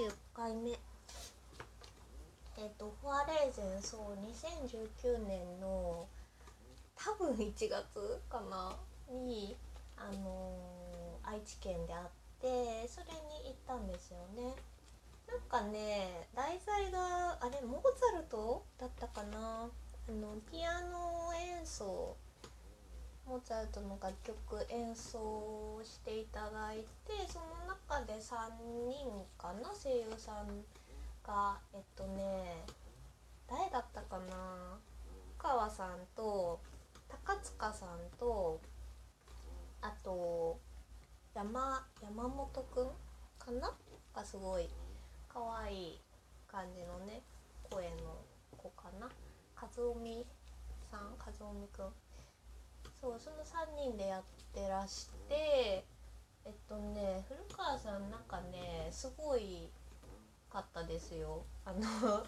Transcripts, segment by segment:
20回目。えっ、とフォアレーゼンそう2019年の多分1月かな。にあのー愛知県であってそれに行ったんですよね。なんかね題材があれモーツァルトだったかな。あのピアノ演奏モーツァルトの楽曲演奏していただいてその中で3人かな？声優さんがえっとね誰だったかな？深川さんと高塚さんとあと山山本くんかな？がすごい可愛い感じのね声の子かな？和臣さん？和臣くん？そうその3人でやってらしてえっとね古川さんなんかねすごいかったですよ。あの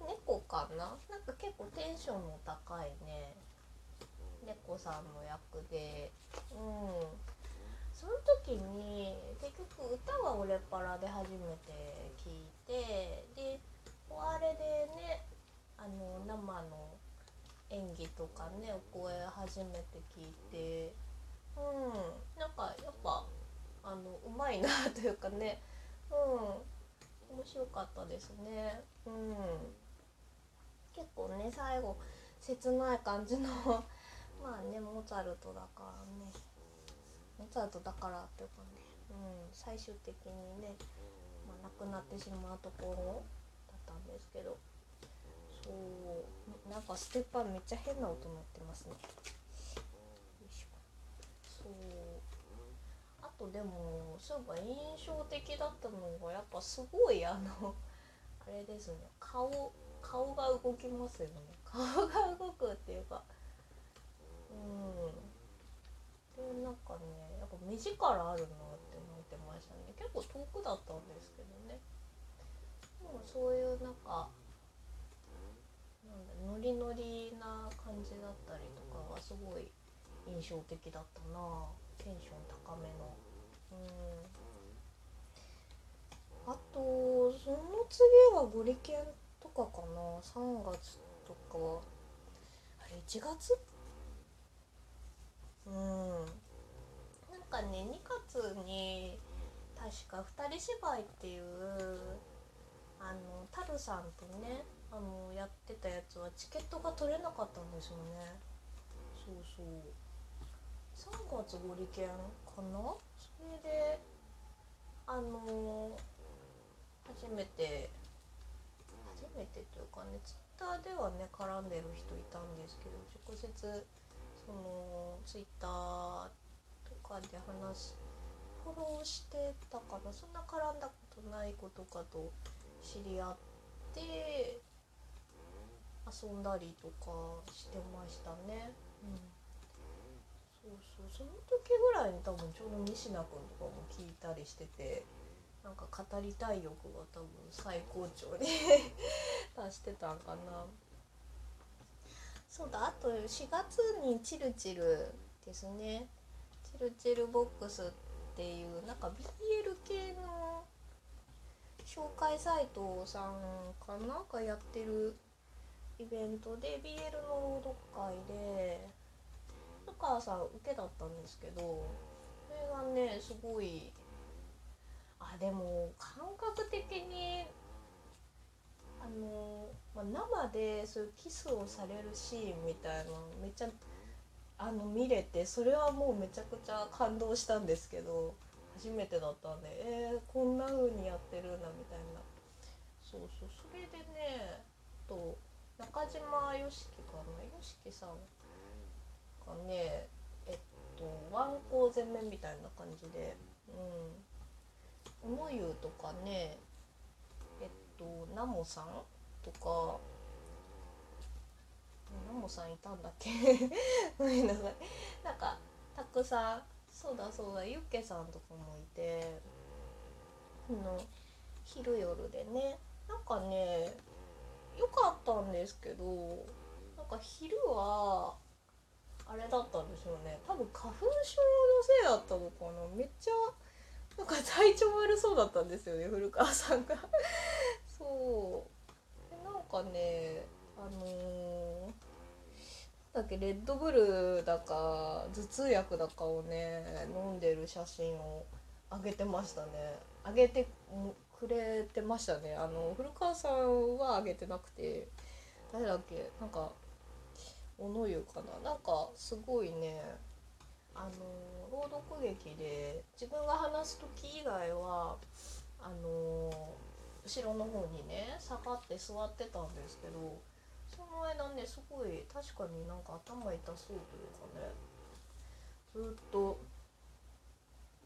猫かな？なんか結構テンションも高いね。猫さんの役で。うん。その時に結局歌はオレパラで初めて聞いてで終われでねあの生の演技とかねお声初めて聞いてうんなんかやっぱあのうまいなというかねうん面白かったですね。うん。結構ね最後切ない感じの まあねモーツァルトだからね。モーツァルトだからっていうかね、うん、最終的にね、まあ、亡くなってしまうところだったんですけど。そうなんかステッパーめっちゃ変な音鳴ってますね。そう。あとでもそういえば印象的だったのがやっぱすごいあのあれですね。顔顔が動きますよね。顔が動くっていうか。うん。でなんかねやっぱ目力あるなって思ってましたね。結構遠くだったんですけどね。でもそういうなんかノリノリな感じだったりとかがすごい印象的だったなテンション高めのうんあとその次はゴリケンとかかな3月とかあれ1月うんなんかね2月に確か「二人芝居」っていうあのタルさんとねあのやってたやつはチケットが取れなかったんですよね。そうそう。3月ゴリケンかな？それであの初めて初めてというかねツイッターではね絡んでる人いたんですけど直接そのツイッターとかで話すフォローしてたかな？そんな絡んだことない子とかと知り合って遊んだりとかしてましたね。うん。そうそう。その時ぐらいに多分ちょうど仁科君とかも聞いたりしててなんか語りたい欲が多分最高潮に 達してたんかな。そうだ。あと4月にチルチルですね。チルチルボックスっていうなんか BL 系の紹介サイトさんかな？がやってるイベントで BL の朗読会で深川さん受けだったんですけどそれがねすごいあでも感覚的にあの、まあ、生でそういうキスをされるシーンみたいなめっちゃあの見れてそれはもうめちゃくちゃ感動したんですけど初めてだったんでえー、こんな風にやってるんだみたいな。そうそうそれでねと中島よしきかな？よしきさんがね。えっとワンコ全面みたいな感じで。うん。小野湯とかね。えっとナモさんとか。ナモさんいたんだっけ？ごめんなさい。なんかたくさんそうだそうだ。ユッケさんとかもいて。の昼夜でね。なんかね良かったんですけどなんか昼はあれだったんですよね。多分花粉症のせいだったのかな。めっちゃなんか体調悪そうだったんですよね古川さんが。そう。でなんかねあのーだっけレッドブルだか頭痛薬だかをね飲んでる写真を上げてましたね。上げてくれてましたね。あの古川さんは上げてなくて誰だっけ？なんか小野湯かな？なんかすごいねあの朗読劇で自分が話す時以外はあの後ろの方にね下がって座ってたんですけどその間ねすごい確かになんか頭痛そうというかねずっと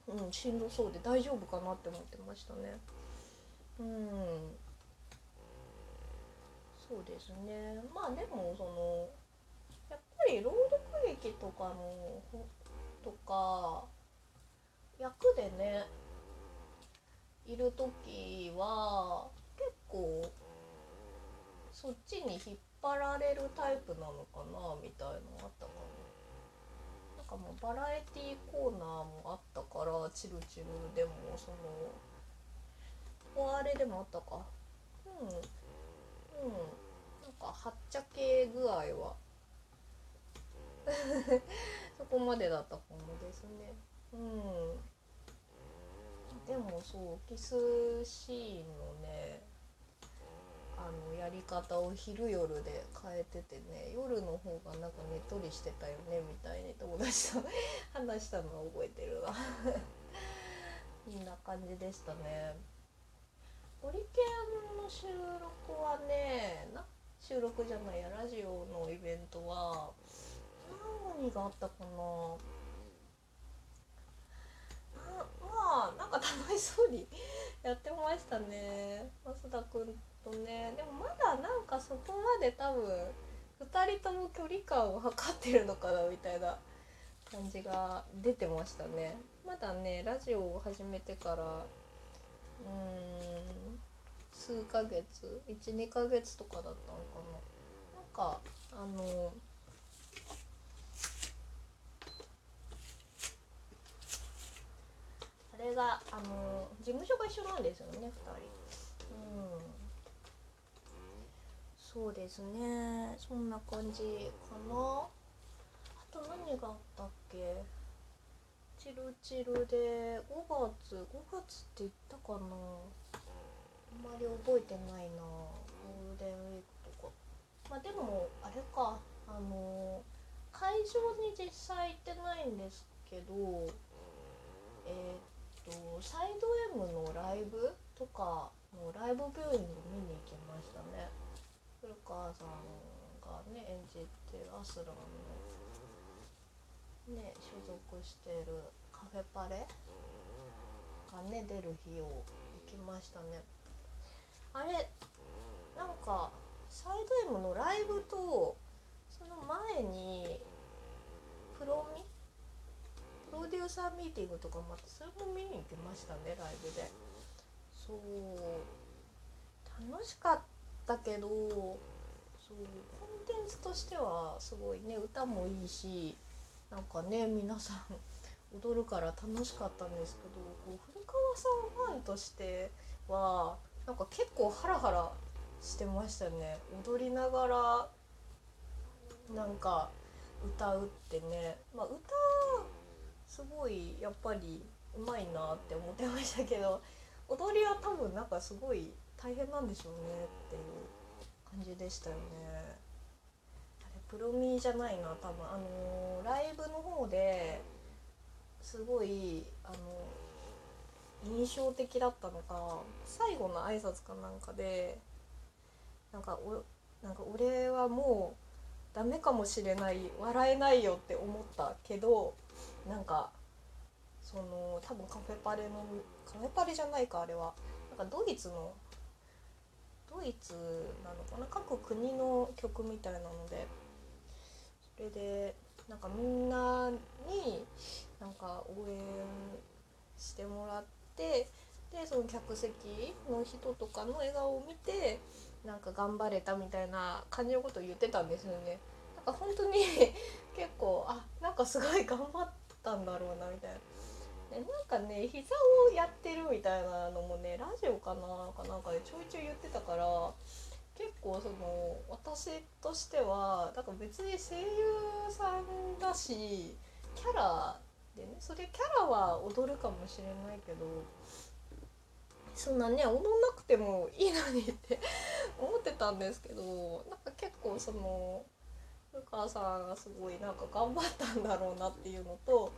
うんしんどそうで大丈夫かなって思ってましたね。うん。そうですね。まあでもそのやっぱり朗読劇とかのとか役でねいる時は結構そっちに引っ張られるタイプなのかなみたいのあったかな。なんかもうバラエティーコーナーもあったからチルチル。でもそのこあれでもあったか。うん。うん。なんかはっちゃけ具合は。そこまでだったかもですね。うん。でもそうキスシーンのねあのやり方を昼夜で変えててね夜の方がなんかねっとりしてたよねみたいに友達と話したのは覚えてるわ。こんな感じでしたね。ホリケンの収録はねな収録じゃないやラジオのイベントは何があったかな。まあなんか楽しそうに やってましたね増田君とね。でもまだなんかそこまで多分2人とも距離感を測ってるのかなみたいな感じが出てましたね。まだねラジオを始めてからうん。数ヶ月。12ヶ月とかだったのかな。なんかあのあれがあの事務所が一緒なんですよね2人。うん。そうですね。そんな感じかな。あと何があったっけ？チルチルで5月5月って言ったかな。あんまり覚えてないな。ゴールデンウィークとか。まあでもあれか。あの会場に実際行ってないんですけどえー、っとサイド M のライブとかのライブビューイング見に行きましたね。古川さんがね演じてるアスランの。ね所属してるカフェパレがね出る日を行きましたね。あれなんかサイド M のライブとその前にプロミプロデューサーミーティングとかもあってそれも見に行きましたねライブで。そう楽しかったけどそうコンテンツとしてはすごいね歌もいいしなんかね皆さん踊るから楽しかったんですけどこう古川さんファンとしてはなんか結構ハラハラしてましたね。踊りながらなんか歌うってね。まあ歌すごいやっぱりうまいなって思ってましたけど踊りは多分なんかすごい大変なんでしょうねっていう感じでしたよね。プロミじゃないな多分。あのライブの方ですごいあの印象的だったのが最後の挨拶かなんかでなんかおなんか俺はもうダメかもしれない笑えないよって思ったけどなんかその多分カフェパレのカフェパレじゃないかあれは。なんかドイツのドイツなのかな各国の曲みたいなのでそれでなんかみんなになんか応援してもらってでその客席の人とかの笑顔を見てなんか頑張れたみたいな感じのことを言ってたんですよね。なんか本当に 結構あなんかすごい頑張ったんだろうなみたいなでなんかね膝をやってるみたいなのもねラジオかなかなんかでちょいちょい言ってたから結構その私としてはだから別に声優さんだしキャラでねそれキャラは踊るかもしれないけどそんなね踊んなくてもいいのにって 思ってたんですけどなんか結構その古川さんがすごいなんか頑張ったんだろうなっていうのと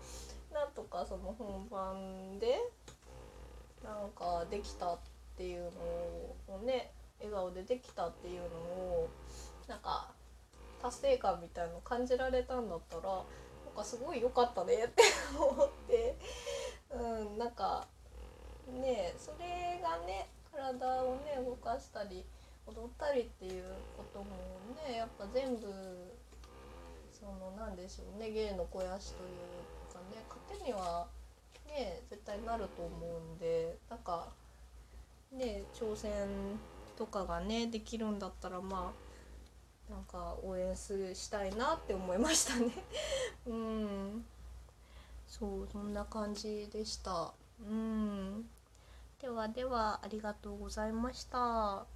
なんとかその本番でなんかできたっていうのをね笑顔でできたっていうのをなんか達成感みたいの感じられたんだったらなんかすごい良かったねって思ってうんなんかねそれがね体をね動かしたり踊ったりっていうこともねやっぱ全部そのなんでしょうね芸の肥やしというかね糧にはね絶対なると思うんでなんかね挑戦とかがねできるんだったらまあなんか応援するしたいなって思いましたね。うん。そうそんな感じでした。うん。ではではありがとうございました。